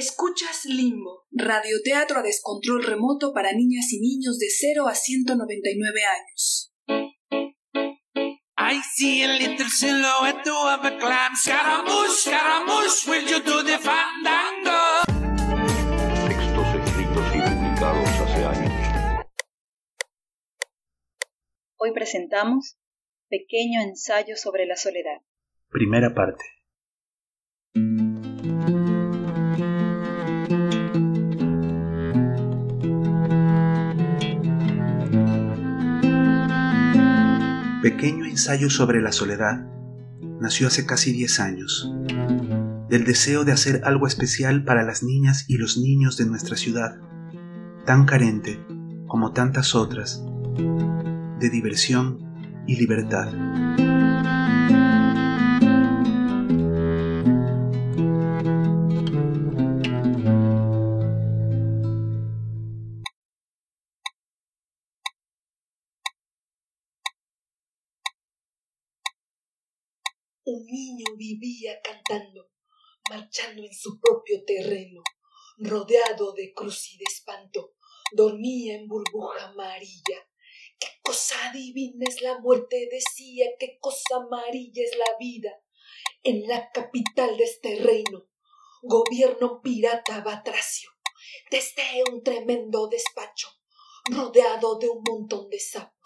Escuchas Limbo, radioteatro a descontrol remoto para niñas y niños de 0 a 199 años. I see a little silhouette of a clown. Scaramouche, Scaramouche, will you do the fandango? Textos escritos y publicados hace años. Hoy presentamos Pequeño ensayo sobre la soledad. Primera parte. Pequeño ensayo sobre la soledad nació hace casi 10 años, del deseo de hacer algo especial para las niñas y los niños de nuestra ciudad, tan carente como tantas otras, de diversión y libertad. Vivía cantando, marchando en su propio terreno, rodeado de cruz y de espanto, dormía en burbuja amarilla. Qué cosa divina es la muerte, decía, qué cosa amarilla es la vida. En la capital de este reino, gobierno pirata batracio, desde un tremendo despacho, rodeado de un montón de sapos.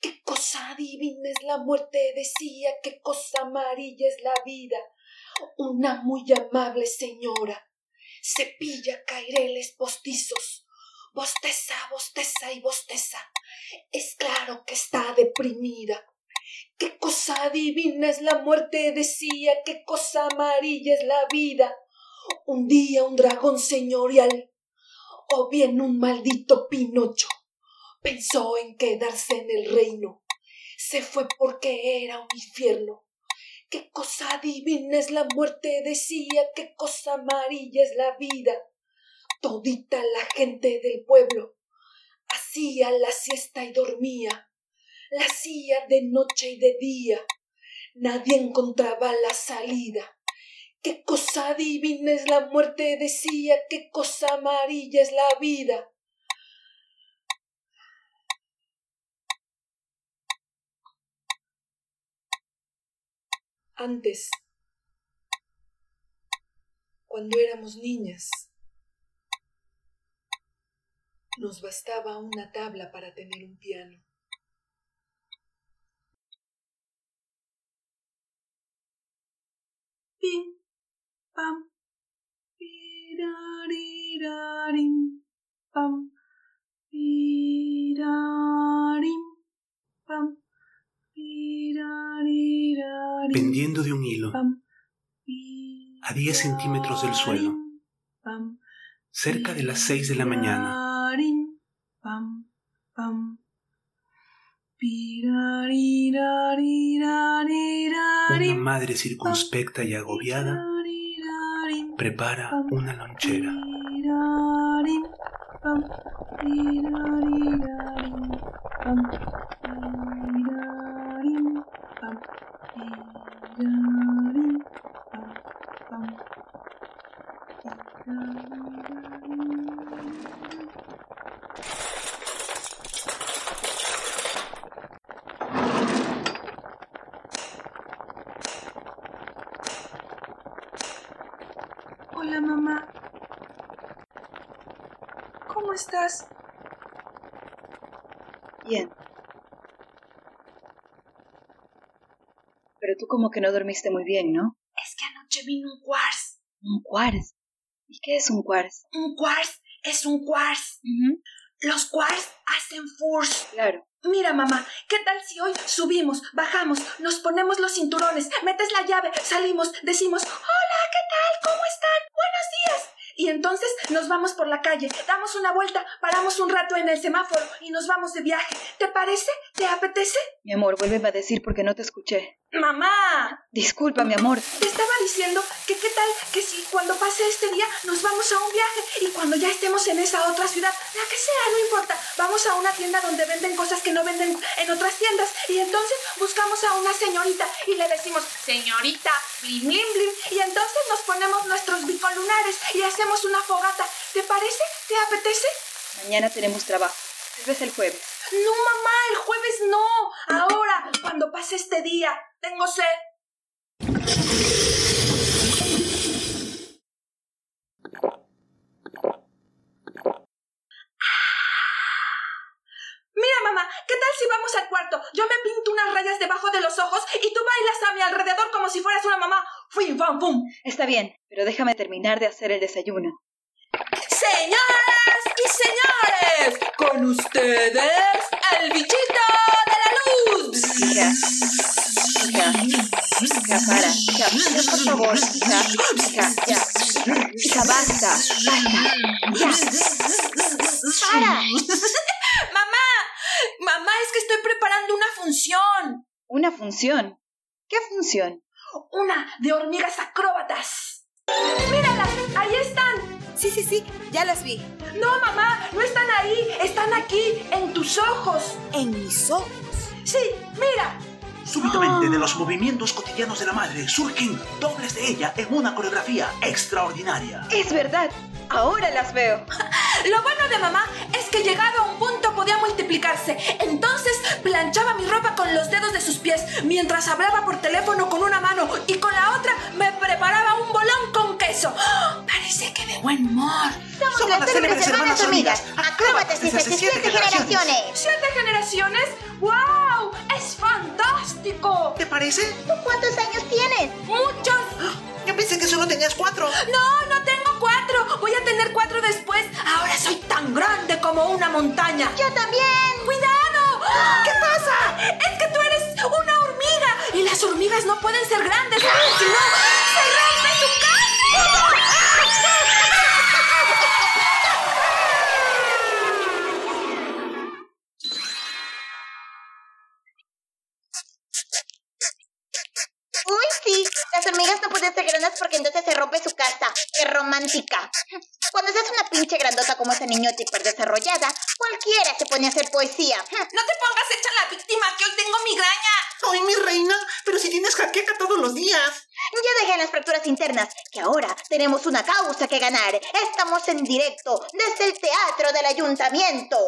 Qué cosa divina es la muerte, decía, qué cosa amarilla es la vida. Una muy amable señora cepilla caireles postizos, bosteza, bosteza y bosteza. Es claro que está deprimida. Qué cosa divina es la muerte, decía, qué cosa amarilla es la vida. Un día un dragón señorial, o bien un maldito Pinocho, pensó en quedarse en el reino. Se fue porque era un infierno. Qué cosa divina es la muerte, decía, qué cosa amarilla es la vida. Todita la gente del pueblo hacía la siesta y dormía, la hacía de noche y de día. Nadie encontraba la salida. Qué cosa divina es la muerte, decía, qué cosa amarilla es la vida. Antes, cuando éramos niñas, nos bastaba una tabla para tener un piano. Pim, pam, pendiendo de un hilo, a 10 centímetros del suelo, cerca de las 6 de la mañana. Una madre circunspecta y agobiada prepara una lonchera. pirarim, pam, pirarirarim, pam, pirarim, pam, pirarim, pam, pam, pirarirarim. Hola, mamá. ¿Cómo estás? Bien. Pero tú como que no dormiste muy bien, ¿no? Es que anoche vino un quartz. Un quartz. ¿Y qué es un quartz? Un quartz es un quartz. Los quartz hacen force. Claro. Mira, mamá, ¿qué tal si hoy subimos, bajamos, nos ponemos los cinturones, metes la llave, salimos, decimos, hola, ¿qué tal? ¿Cómo están? Y entonces nos vamos por la calle, damos una vuelta, paramos un rato en el semáforo y nos vamos de viaje. ¿Te parece? ¿Te apetece? Mi amor, vuélveme a decir porque no te escuché. Mamá, Disculpa, mi amor. te estaba diciendo que qué tal que si cuando pase este día nos vamos a un viaje y cuando ya estemos en esa otra ciudad, la que sea, no importa, vamos a una tienda donde venden cosas que no venden en otras tiendas y entonces buscamos a una señorita y le decimos, señorita, blim, blim, blim, y entonces nos ponemos nuestros bicolunares y hacemos una fogata. ¿Te parece? ¿Te apetece? Mañana tenemos trabajo. Tal vez el jueves. No, mamá, el jueves no. Ahora, cuando pase este día. Tengo sed. Mira, mamá, ¿qué tal si vamos al cuarto? Yo me pinto unas rayas debajo de los ojos y tú bailas a mi alrededor como si fueras una mamá. ¡Fum, fum, fum! Está bien, pero déjame terminar de hacer el desayuno. Señoras y señores, con ustedes, el bichito de la luz. Hija, hija, hija, para. Hija, hija, por favor, hija, hija, ya. Hija, basta, basta, ya. Para. Mamá, mamá, es que estoy preparando una función. Una función. ¿Qué función? Una de hormigas acróbatas. Míralas, ahí están. Sí, sí, sí, ya las vi. No, mamá, no están ahí, están aquí, en tus ojos. En mis ojos. Sí, mira. Súbitamente de los movimientos cotidianos de la madre surgen dobles de ella en una coreografía extraordinaria. Es verdad, ahora las veo. Lo bueno de mamá es que llegado a un punto podía multiplicarse. Entonces planchaba mi ropa con los dedos de sus pies mientras hablaba por teléfono con una mano y con la otra me preparaba un bolón con queso. ¡Ah! Parece que de buen humor. Somos, las célebres hermanas hormigas, acróbatas desde hace siete generaciones. ¿Siete generaciones? ¡Wow! ¡Es fantástico! ¿Te parece? ¿Tú cuántos años tienes? ¡Muchos! Yo pensé que solo tenías cuatro. No, no una montaña. Yo también. ¡Cuidado! ¿Qué pasa? Es que tú eres una hormiga y las hormigas no pueden ser grandes si no, se rompe su casa. Uy, sí. Las hormigas no pueden ser grandes porque entonces se rompe su casa. ¡Qué romántica! Cuando seas una pinche grandota como esa niñota hiperdesarrollada, cualquiera se pone a hacer poesía. No te pongas hecha la víctima, que hoy tengo migraña. ¡Ay, mi reina! Pero si tienes jaqueca todos los días. Ya dejé las fracturas internas, que ahora tenemos una causa que ganar. Estamos en directo desde el teatro del ayuntamiento.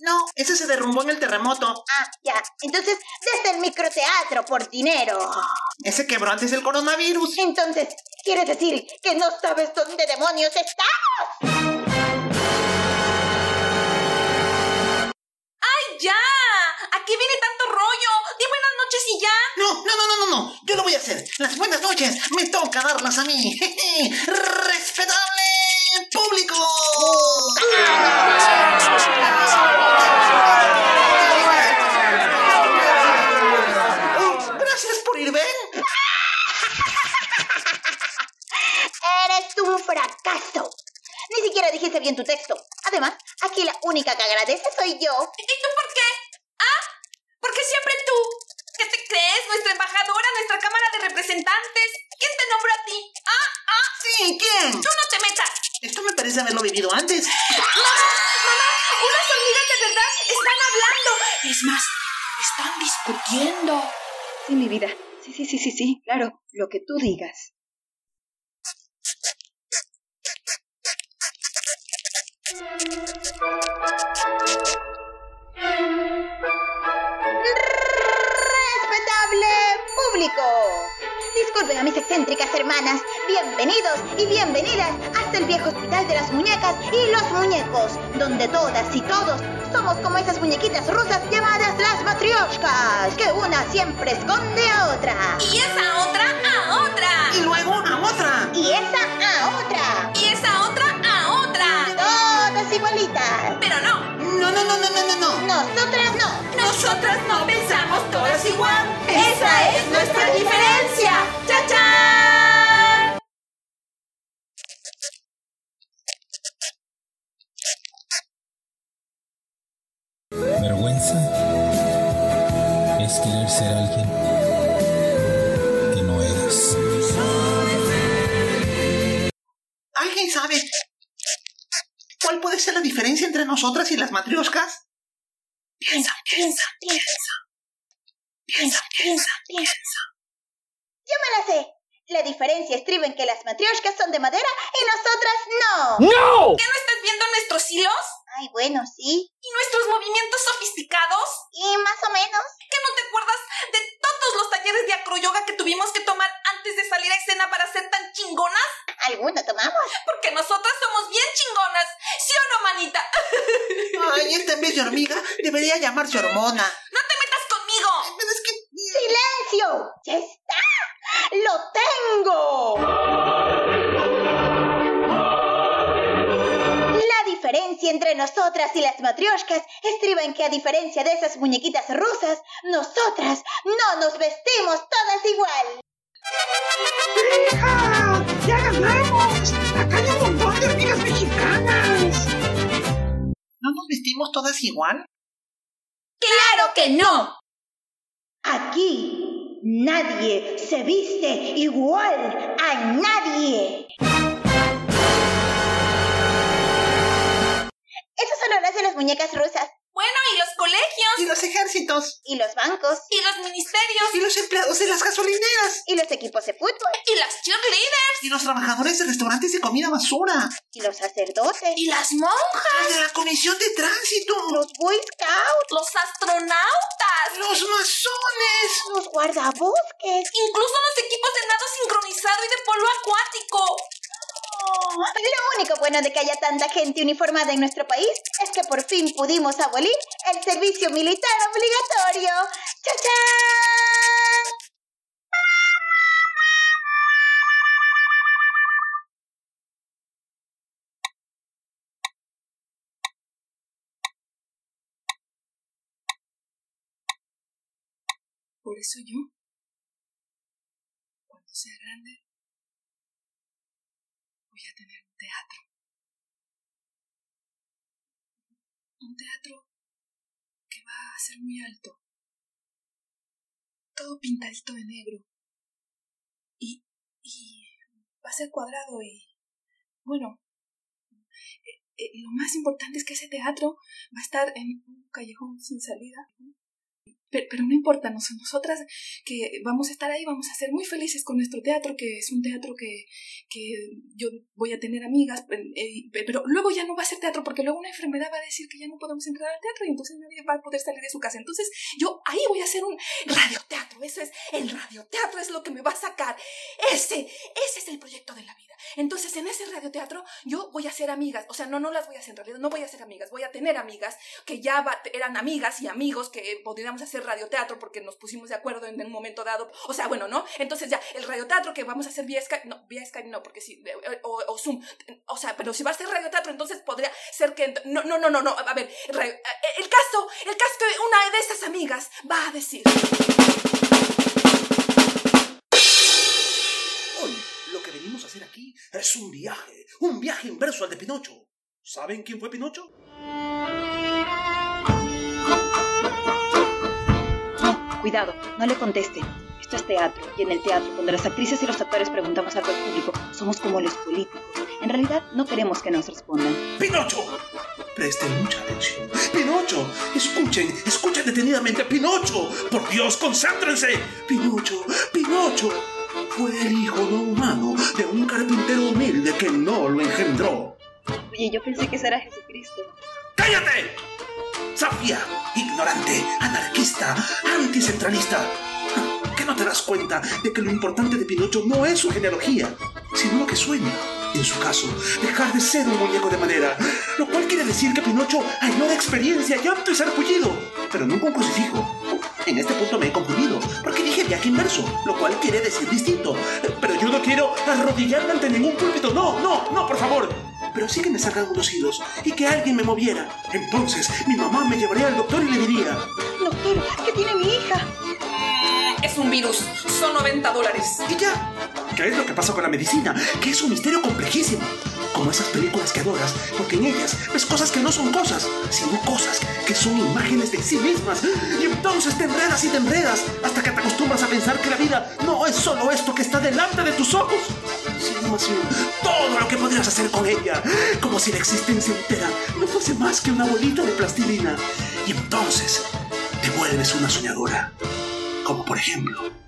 No, ese se derrumbó en el terremoto. Ah, ya. Entonces, desde el microteatro por dinero. Ese quebró antes del coronavirus. Entonces, ¿quiere decir que no sabes dónde demonios estamos? Yo lo voy a hacer. Las buenas noches me toca darlas a mí. Respetable público. Gracias por ir, ven. Eres un fracaso. Ni siquiera dijiste bien tu texto. Además, aquí la única que agradece soy yo. ¿Y tú por qué? ¿Ah? ¿Por qué siempre tú? ¿Qué te crees? Nuestra embajadora, nuestra Cámara de Representantes. ¿Quién te nombró a ti? ¿Ah? ¿Ah? Sí, ¿quién? Tú no te metas. Esto me parece haberlo vivido antes. ¡Mamá! ¡Mamá! ¡Unas hormigas de verdad están hablando! Es más, están discutiendo. Sí, mi vida. Sí, sí, sí, sí, sí. Claro, lo que tú digas. A mis excéntricas hermanas. Bienvenidos y bienvenidas hasta el viejo hospital de las muñecas y los muñecos, donde todas y todos somos como esas muñequitas rusas llamadas las matrioshkas, que una siempre esconde a otra. Y esa otra a otra. Y luego a otra. Y esa a otra. Y esa otra a otra. Todas igualitas. Pero no. No, no, no, no, no, no, no. Nosotras no. Nosotras ser alguien que no eres. ¿Alguien sabe cuál puede ser la diferencia entre nosotras y las matrioscas? Piensa, piensa, piensa. Piensa, piensa, piensa. Yo me la sé. La diferencia estriba en que las matrioscas son de madera y nosotras no. ¡No! ¿Qué no estás viendo nuestros hilos? Ay, bueno, sí. ¿Y nuestros movimientos sofisticados? Y más o menos. ¿Que no te acuerdas de todos los talleres de acroyoga que tuvimos que tomar antes de salir a escena para ser tan chingonas? ¿Alguno tomamos? Porque nosotras somos bien chingonas. ¿Sí o no, manita? Ay, esta en vez de hormiga debería llamarse hormona. ¡No te metas conmigo! Pero es que... ¡Silencio! ¡Ya está! ¡Lo tengo! Diferencia entre nosotras y las matrioshkas estriba en que a diferencia de esas muñequitas rusas, nosotras no nos vestimos todas igual. ¡Hija! ¡Ya ganamos! ¡Acá hay un montón de hormigas mexicanas! ¿No nos vestimos todas igual? ¡Claro que no! Aquí nadie se viste igual a nadie. Lo hacen las muñecas rusas. Bueno, ¿y los colegios? Y los ejércitos. Y los bancos. ¿Y los ministerios? Y los empleados de las gasolineras. Y los equipos de fútbol. ¿Y las cheerleaders? Y los trabajadores de restaurantes de comida basura. Y los sacerdotes. ¿Y las monjas? Los de la comisión de tránsito. Los Boy Scouts. ¿Los astronautas? Los masones. Los guardabosques. Incluso los equipos de nado sincronizado y de polo acuático. Lo único bueno de que haya tanta gente uniformada en nuestro país es que por fin pudimos abolir el servicio militar obligatorio. ¡Chachán! Por eso yo, cuando sea grande, voy a tener un teatro. Un teatro que va a ser muy alto. Todo pintadito de negro. Y, y va a ser cuadrado y, bueno, eh, eh, lo más importante es que ese teatro va a estar en un callejón sin salida. Pero, no importa, nos, nosotras que vamos a estar ahí, vamos a ser muy felices con nuestro teatro, que es un teatro que, que yo voy a tener amigas, eh, pero luego ya no va a ser teatro, porque luego una enfermedad va a decir que ya no podemos entrar al teatro y entonces nadie va a poder salir de su casa. Entonces yo ahí voy a hacer un radioteatro, eso es, el radioteatro es lo que me va a sacar. Ese, ese es el proyecto de la vida. Entonces en ese radioteatro yo voy a hacer amigas, o sea, no, no las voy a hacer en realidad, no voy a ser amigas, voy a tener amigas que ya va, eran amigas y amigos que podríamos hacer radioteatro porque nos pusimos de acuerdo en un momento dado. O sea, bueno, ¿no? Entonces ya, el radioteatro que vamos a hacer vía Skype, no, vía Skype no, porque sí, o, o Zoom. O sea, pero si va a ser radioteatro, entonces podría ser que... No, no, no, no, no, a ver, radio, el caso, el caso que una de esas amigas va a decir... hacer aquí es un viaje, un viaje inverso al de Pinocho. ¿Saben quién fue Pinocho? Cuidado, no le conteste. Esto es teatro, y en el teatro, cuando las actrices y los actores preguntamos algo al público, somos como los políticos. En realidad, no queremos que nos respondan. ¡Pinocho! Presten mucha atención. ¡Pinocho! Escuchen, escuchen detenidamente. ¡Pinocho! ¡Por Dios, concéntrense! ¡Pinocho! ¡Pinocho! Fue el hijo no humano de un carpintero humilde que no lo engendró. Oye, yo pensé que ese era Jesucristo. ¡Cállate! Safia, ignorante, anarquista, anticentralista. ¿Qué no te das cuenta de que lo importante de Pinocho no es su genealogía, sino lo que sueña? En su caso, dejar de ser un muñeco de madera, lo cual quiere decir que Pinocho añora experiencia y apto y sarpullido, pero nunca un crucifijo. En este punto me he confundido, viaje inverso, lo cual quiere decir distinto. Pero yo no quiero arrodillarme ante ningún púlpito, no, no, no, por favor pero sí que me sacan unos hilos y que alguien me moviera. Entonces mi mamá me llevaría al doctor y le diría... Doctor, ¿qué tiene mi hija? Es un virus, son 90 dólares. Y ya, ¿Qué es lo que pasa con la medicina? Que es un misterio complejísimo. Como esas películas que adoras, porque en ellas ves cosas que no son cosas, sino cosas que son imágenes de sí mismas. Y entonces te enredas y te enredas hasta que te acostumbras a pensar que la vida no es solo esto que está delante de tus ojos, sino más todo lo que podrías hacer con ella, como si la existencia entera no fuese más que una bolita de plastilina. Y entonces te vuelves una soñadora, como por ejemplo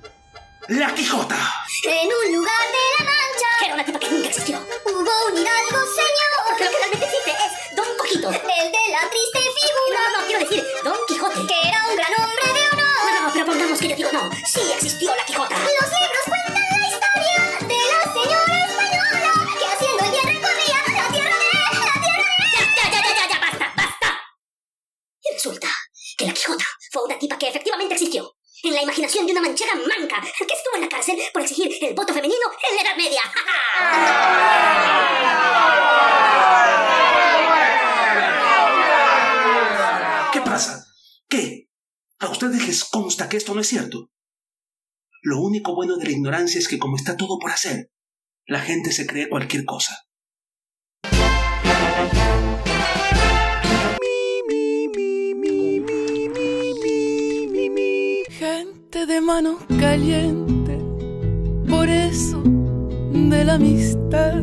la Quijota. En un lugar de la mancha. Era una tipa que nunca existió. Hubo un hidalgo señor. Porque lo que realmente existe es Don Cojito. El de la triste figura. No, no, quiero decir Don Quijote. Que era un gran hombre de honor. No, no, pero pongamos que yo digo no. Sí existió la Quijota. No es cierto? Lo único bueno de la ignorancia es que como está todo por hacer, la gente se cree cualquier cosa. Gente de mano caliente, por eso de la amistad,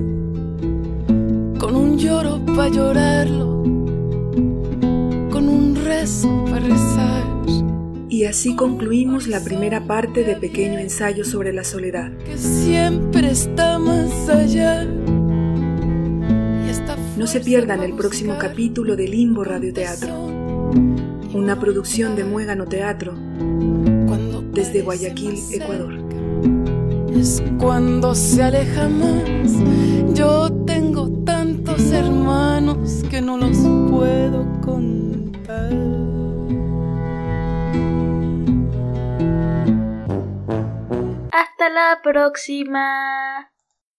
con un lloro para llorarlo, con un rezo para rezar. Y así concluimos la primera parte de Pequeño Ensayo sobre la Soledad. Que siempre está más allá. No se pierdan el próximo capítulo de Limbo Radioteatro, una producción de Muégano Teatro desde Guayaquil, Ecuador. Es cuando se aleja más. Yo tengo tantos hermanos que no los puedo contar. La próxima.